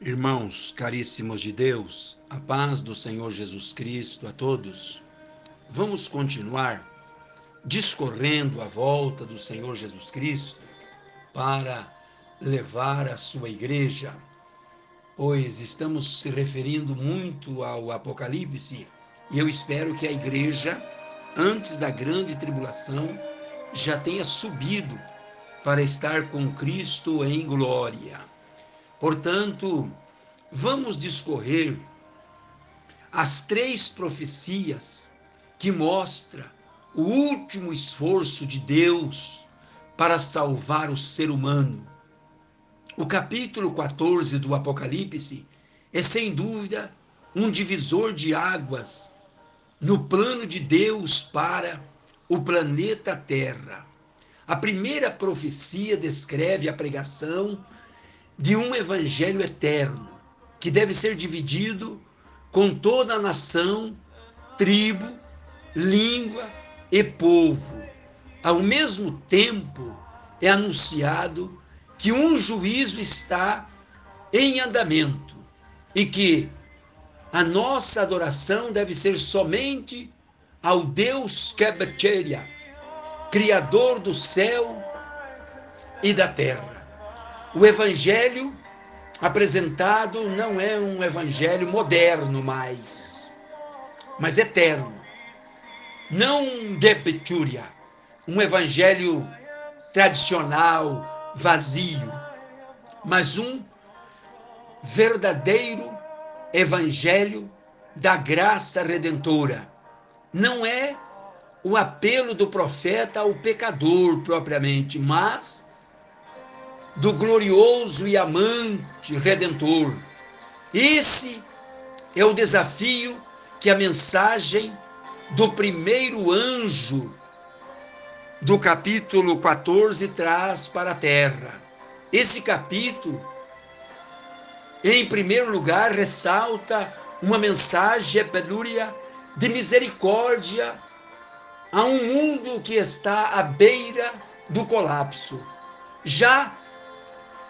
Irmãos caríssimos de Deus, a paz do Senhor Jesus Cristo a todos. Vamos continuar discorrendo a volta do Senhor Jesus Cristo para levar a sua igreja, pois estamos se referindo muito ao Apocalipse e eu espero que a igreja, antes da grande tribulação, já tenha subido para estar com Cristo em glória. Portanto, vamos discorrer as três profecias que mostra o último esforço de Deus para salvar o ser humano. O capítulo 14 do Apocalipse é sem dúvida um divisor de águas no plano de Deus para o planeta Terra. A primeira profecia descreve a pregação de um evangelho eterno, que deve ser dividido com toda a nação, tribo, língua e povo. Ao mesmo tempo, é anunciado que um juízo está em andamento e que a nossa adoração deve ser somente ao Deus Kebecheria, Criador do céu e da terra. O evangelho apresentado não é um evangelho moderno mais, mas eterno. Não de Petúria, um evangelho tradicional, vazio, mas um verdadeiro evangelho da graça redentora. Não é o apelo do profeta ao pecador propriamente, mas do glorioso e amante redentor. Esse é o desafio que a mensagem do primeiro anjo do capítulo 14 traz para a terra. Esse capítulo, em primeiro lugar, ressalta uma mensagem epelúria de misericórdia a um mundo que está à beira do colapso. Já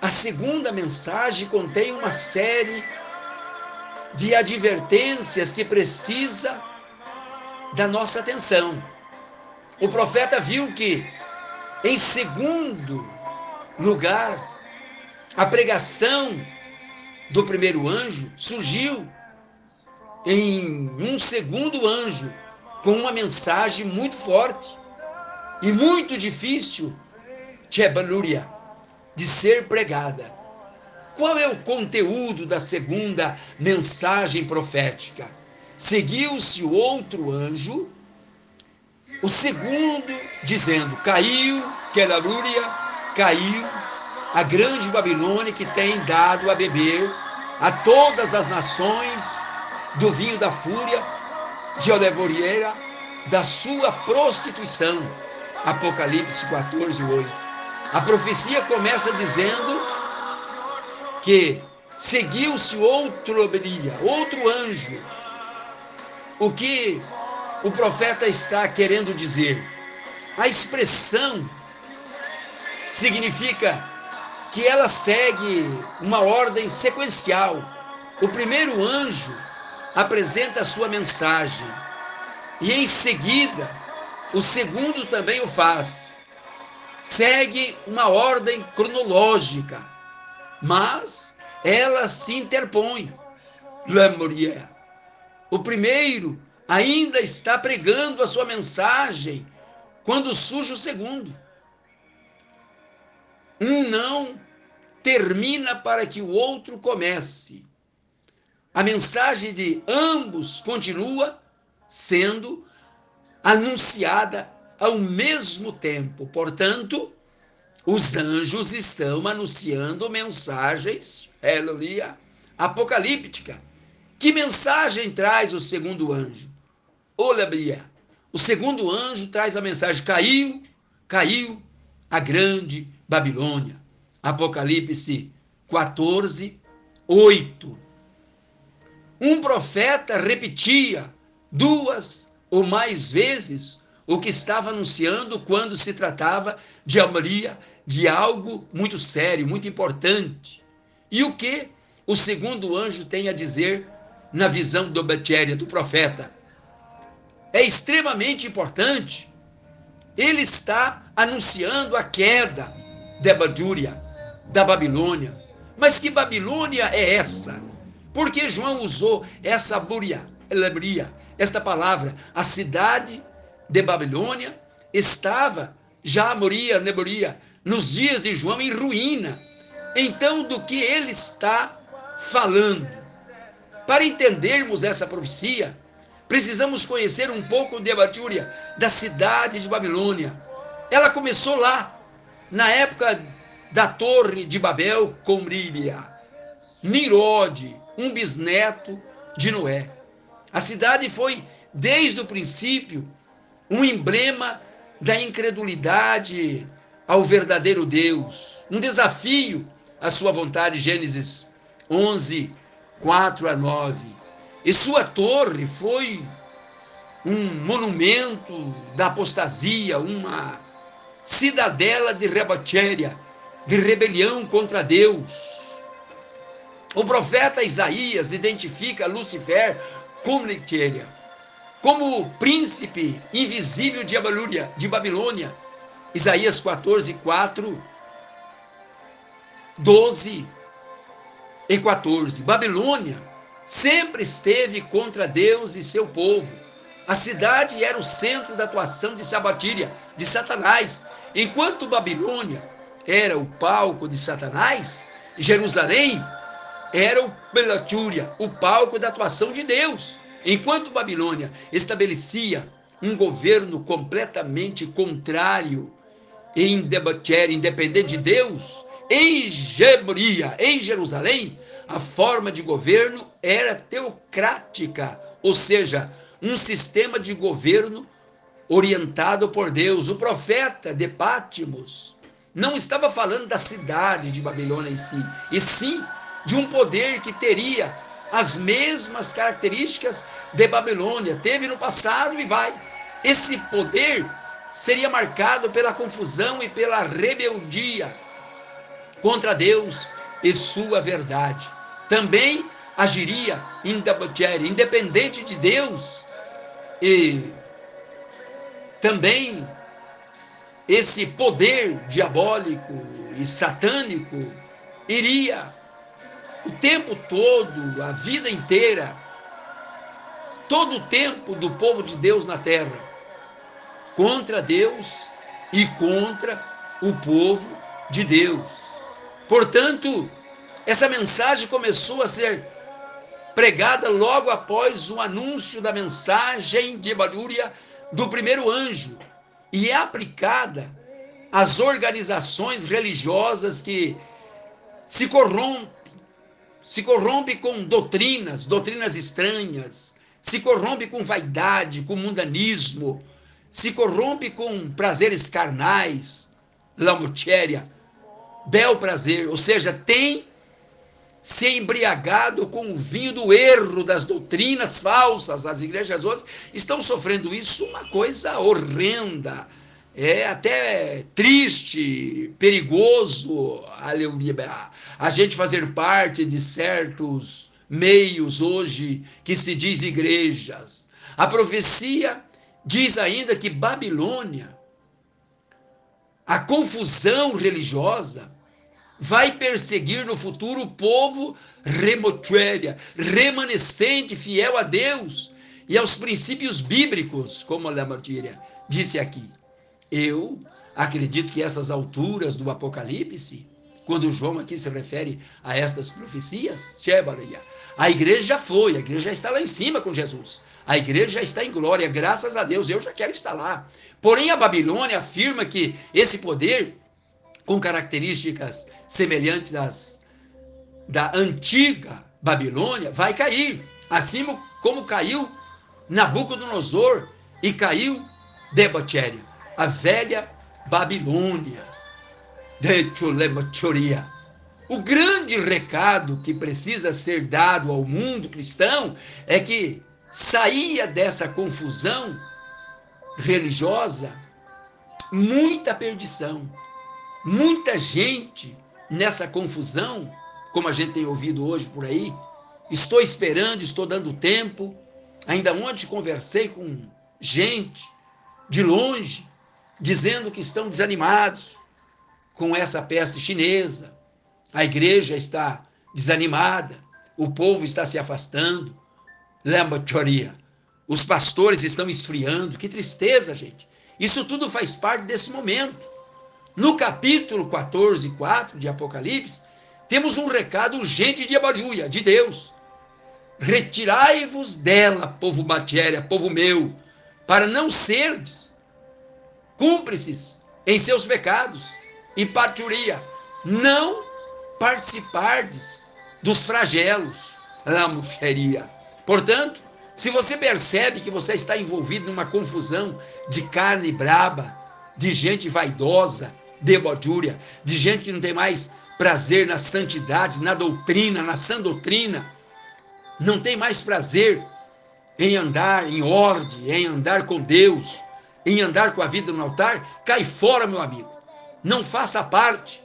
a segunda mensagem contém uma série de advertências que precisa da nossa atenção. O profeta viu que, em segundo lugar, a pregação do primeiro anjo surgiu em um segundo anjo com uma mensagem muito forte e muito difícil, Tchebalúria de ser pregada. Qual é o conteúdo da segunda mensagem profética? Seguiu-se o outro anjo, o segundo dizendo: Caiu, Quelarúria, caiu a grande Babilônia que tem dado a beber a todas as nações do vinho da fúria, de Oleborieira, da sua prostituição. Apocalipse 14, 8. A profecia começa dizendo que seguiu-se outro obelia, outro anjo. O que o profeta está querendo dizer? A expressão significa que ela segue uma ordem sequencial. O primeiro anjo apresenta a sua mensagem e em seguida o segundo também o faz segue uma ordem cronológica, mas ela se interpõe. Lamorier. O primeiro ainda está pregando a sua mensagem quando surge o segundo. Um não termina para que o outro comece. A mensagem de ambos continua sendo anunciada ao mesmo tempo. Portanto, os anjos estão anunciando mensagens, aleluia, apocalíptica. Que mensagem traz o segundo anjo? Olabia. O segundo anjo traz a mensagem: caiu, caiu a grande Babilônia. Apocalipse 14, 8. Um profeta repetia duas ou mais vezes o que estava anunciando quando se tratava de Maria, de algo muito sério, muito importante. E o que o segundo anjo tem a dizer na visão do Betéria, do profeta. É extremamente importante. Ele está anunciando a queda de Badúria, da Babilônia. Mas que Babilônia é essa? Por que João usou essa buria, lebria, esta palavra? A cidade de Babilônia estava, já moria, neboria, nos dias de João em ruína. Então, do que ele está falando? Para entendermos essa profecia, precisamos conhecer um pouco de Abatúria, da cidade de Babilônia. Ela começou lá, na época da Torre de Babel com Líbia. Nirode, um bisneto de Noé. A cidade foi, desde o princípio, um emblema da incredulidade ao verdadeiro Deus, um desafio à sua vontade, Gênesis 11, 4 a 9. E sua torre foi um monumento da apostasia, uma cidadela de rebatéria, de rebelião contra Deus. O profeta Isaías identifica Lucifer como Lictéria, como príncipe invisível de Babilônia, de Babilônia. Isaías 14, 4, 12 e 14. Babilônia sempre esteve contra Deus e seu povo. A cidade era o centro da atuação de Sabatíria, de Satanás. Enquanto Babilônia era o palco de Satanás, Jerusalém era o Belatúria, o palco da atuação de Deus. Enquanto Babilônia estabelecia um governo completamente contrário independente de Deus, em Gebria, em Jerusalém, a forma de governo era teocrática, ou seja, um sistema de governo orientado por Deus. O profeta de Pátimos não estava falando da cidade de Babilônia em si, e sim de um poder que teria as mesmas características de Babilônia, teve no passado e vai. Esse poder seria marcado pela confusão e pela rebeldia contra Deus e sua verdade. Também agiria independente de Deus e também esse poder diabólico e satânico iria o tempo todo, a vida inteira, todo o tempo do povo de Deus na terra, contra Deus e contra o povo de Deus. Portanto, essa mensagem começou a ser pregada logo após o anúncio da mensagem de Ebalúria do primeiro anjo e é aplicada às organizações religiosas que se corrompem se corrompe com doutrinas, doutrinas estranhas, se corrompe com vaidade, com mundanismo, se corrompe com prazeres carnais, lamutéria, bel prazer, ou seja, tem se embriagado com o vinho do erro das doutrinas falsas. As igrejas hoje estão sofrendo isso, uma coisa horrenda. É até triste, perigoso, aleluia, a gente fazer parte de certos meios hoje que se diz igrejas. A profecia diz ainda que Babilônia, a confusão religiosa, vai perseguir no futuro o povo remotuéria, remanescente, fiel a Deus e aos princípios bíblicos, como a Lamartíria disse aqui. Eu acredito que essas alturas do Apocalipse, quando João aqui se refere a estas profecias, a igreja já foi, a igreja já está lá em cima com Jesus. A igreja já está em glória, graças a Deus, eu já quero estar lá. Porém, a Babilônia afirma que esse poder, com características semelhantes às da antiga Babilônia, vai cair. Assim como caiu Nabucodonosor e caiu Debatéria a velha Babilônia. O grande recado que precisa ser dado ao mundo cristão é que saía dessa confusão religiosa muita perdição, muita gente nessa confusão como a gente tem ouvido hoje por aí. Estou esperando, estou dando tempo. Ainda ontem conversei com gente de longe, dizendo que estão desanimados com essa peste chinesa. A igreja está desanimada, o povo está se afastando. Lembra, teoria? Os pastores estão esfriando. Que tristeza, gente. Isso tudo faz parte desse momento. No capítulo 14, 4 de Apocalipse, temos um recado urgente de Abariúia, de Deus. Retirai-vos dela, povo matéria, povo meu, para não serdes cúmplices em seus pecados e parturia, não participardes dos flagelos, lamucheria. Portanto, se você percebe que você está envolvido numa confusão de carne braba, de gente vaidosa, debojúria, de gente que não tem mais prazer na santidade, na doutrina, na sã doutrina, não tem mais prazer em andar em ordem, em andar com Deus, em andar com a vida no altar, cai fora, meu amigo. Não faça parte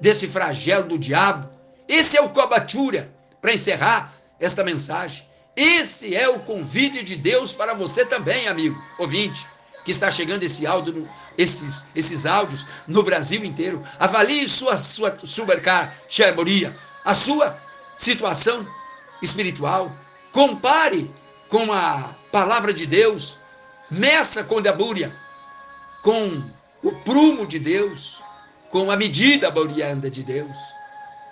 desse flagelo do diabo. Esse é o cobatura para encerrar esta mensagem. Esse é o convite de Deus para você também, amigo, ouvinte, que está chegando esse áudio, esses, esses áudios no Brasil inteiro. Avalie sua, sua supercar, Xermoria, a sua situação espiritual. Compare com a palavra de Deus. Meça com a búria, com o prumo de Deus, com a medida borianda de Deus.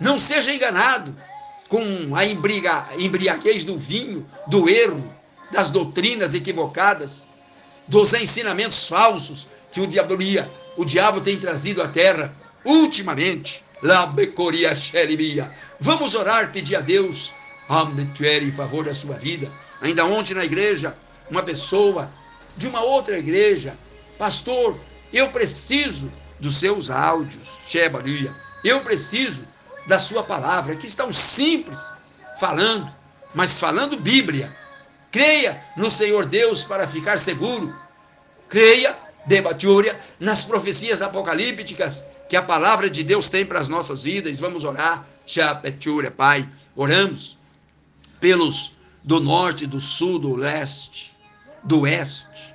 Não seja enganado com a embriaguez do vinho, do erro, das doutrinas equivocadas, dos ensinamentos falsos que o diabolia, o diabo tem trazido à terra ultimamente. Labecoria. Vamos orar, pedir a Deus em favor da sua vida. Ainda ontem na igreja, uma pessoa de uma outra igreja, pastor, eu preciso dos seus áudios, Shebaria. Eu preciso da sua palavra, que estão simples, falando, mas falando Bíblia. Creia no Senhor Deus para ficar seguro. Creia, debatúria, nas profecias apocalípticas que a palavra de Deus tem para as nossas vidas. Vamos orar. Chapetúria, Pai. Oramos pelos do norte, do sul, do leste, do oeste,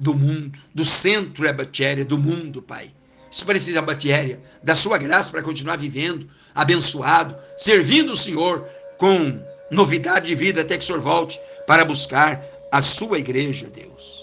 do mundo, do centro é Batéria, do mundo, Pai. Isso precisa, Batéria, da sua graça para continuar vivendo, abençoado, servindo o Senhor com novidade de vida até que o Senhor volte para buscar a sua igreja, Deus.